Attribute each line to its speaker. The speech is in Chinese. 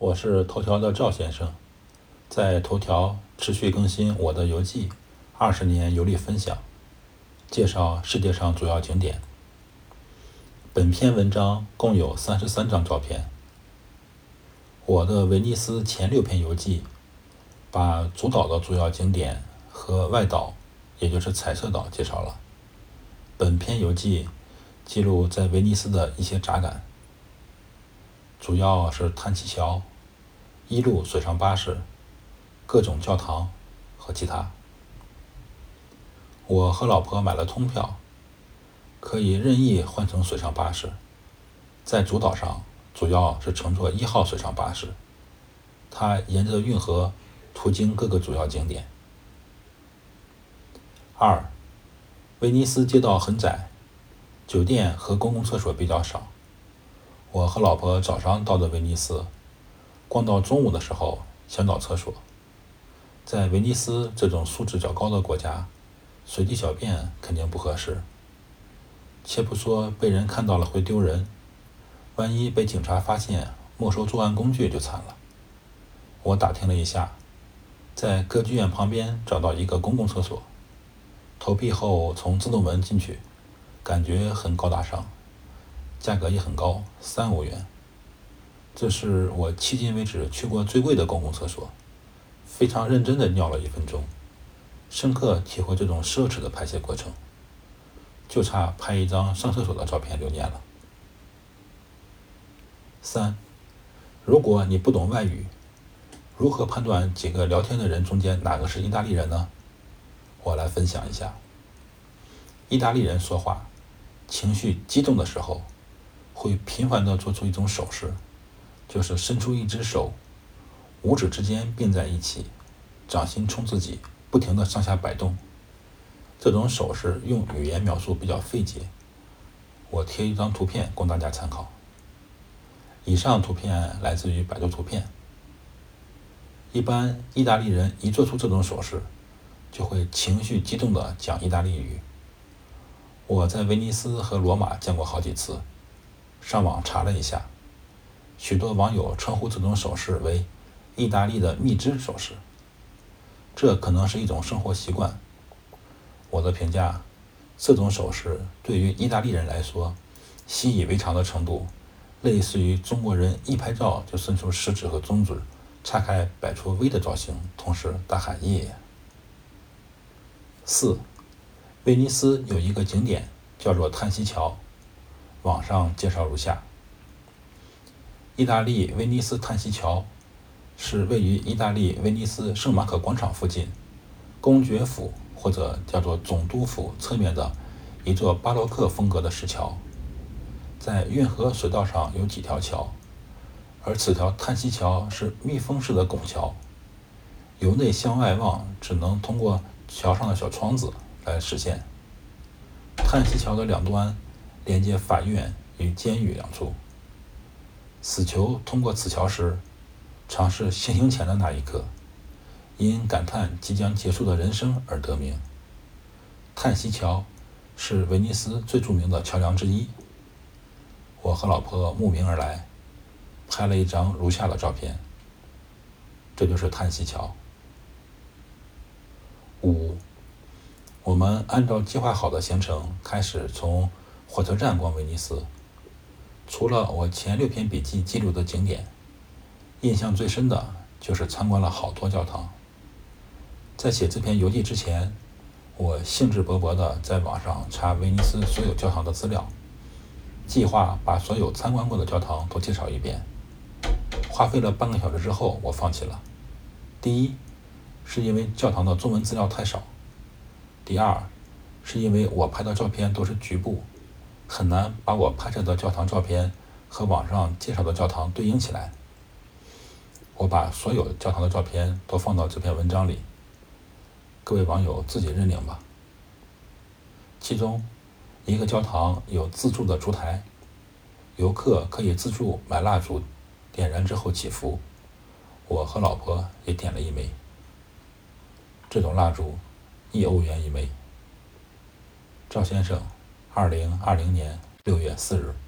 Speaker 1: 我是头条的赵先生，在头条持续更新我的游记，二十年游历分享，介绍世界上主要景点。本篇文章共有三十三张照片。我的威尼斯前六篇游记，把主岛的主要景点和外岛，也就是彩色岛介绍了。本篇游记记录在威尼斯的一些杂感。主要是叹气桥、一路水上巴士、各种教堂和其他。我和老婆买了通票，可以任意换乘水上巴士。在主岛上，主要是乘坐一号水上巴士，它沿着运河途经各个主要景点。二，威尼斯街道很窄，酒店和公共厕所比较少。我和老婆早上到的威尼斯，逛到中午的时候想找厕所。在威尼斯这种素质较高的国家，随地小便肯定不合适。且不说被人看到了会丢人，万一被警察发现没收作案工具就惨了。我打听了一下，在歌剧院旁边找到一个公共厕所，投币后从自动门进去，感觉很高大上。价格也很高，三欧元。这是我迄今为止去过最贵的公共厕所，非常认真的尿了一分钟，深刻体会这种奢侈的排泄过程，就差拍一张上厕所的照片留念了。三，如果你不懂外语，如何判断几个聊天的人中间哪个是意大利人呢？我来分享一下。意大利人说话，情绪激动的时候。会频繁地做出一种手势，就是伸出一只手，五指之间并在一起，掌心冲自己，不停地上下摆动。这种手势用语言描述比较费解，我贴一张图片供大家参考。以上图片来自于百度图片。一般意大利人一做出这种手势，就会情绪激动地讲意大利语。我在威尼斯和罗马见过好几次。上网查了一下，许多网友称呼这种手势为“意大利的蜜汁手势”，这可能是一种生活习惯。我的评价，这种手势对于意大利人来说，习以为常的程度，类似于中国人一拍照就伸出食指和中指，叉开摆出 V 的造型，同时大喊“耶”。四，威尼斯有一个景点叫做叹息桥。网上介绍如下：意大利威尼斯叹息桥是位于意大利威尼斯圣马可广场附近公爵府或者叫做总督府侧面的一座巴洛克风格的石桥。在运河水道上有几条桥，而此条叹息桥是密封式的拱桥，由内向外望只能通过桥上的小窗子来实现。叹息桥的两端。连接法院与监狱两处。死囚通过此桥时，尝试行刑前的那一刻，因感叹即将结束的人生而得名。叹息桥是威尼斯最著名的桥梁之一。我和老婆慕名而来，拍了一张如下的照片。这就是叹息桥。五，我们按照计划好的行程开始从。火车站逛威尼斯，除了我前六篇笔记记录的景点，印象最深的就是参观了好多教堂。在写这篇游记之前，我兴致勃勃地在网上查威尼斯所有教堂的资料，计划把所有参观过的教堂都介绍一遍。花费了半个小时之后，我放弃了。第一，是因为教堂的中文资料太少；第二，是因为我拍的照片都是局部。很难把我拍摄的教堂照片和网上介绍的教堂对应起来。我把所有教堂的照片都放到这篇文章里，各位网友自己认领吧。其中，一个教堂有自助的烛台，游客可以自助买蜡烛，点燃之后祈福。我和老婆也点了一枚。这种蜡烛一欧元一枚。赵先生。二零二零年六月四日。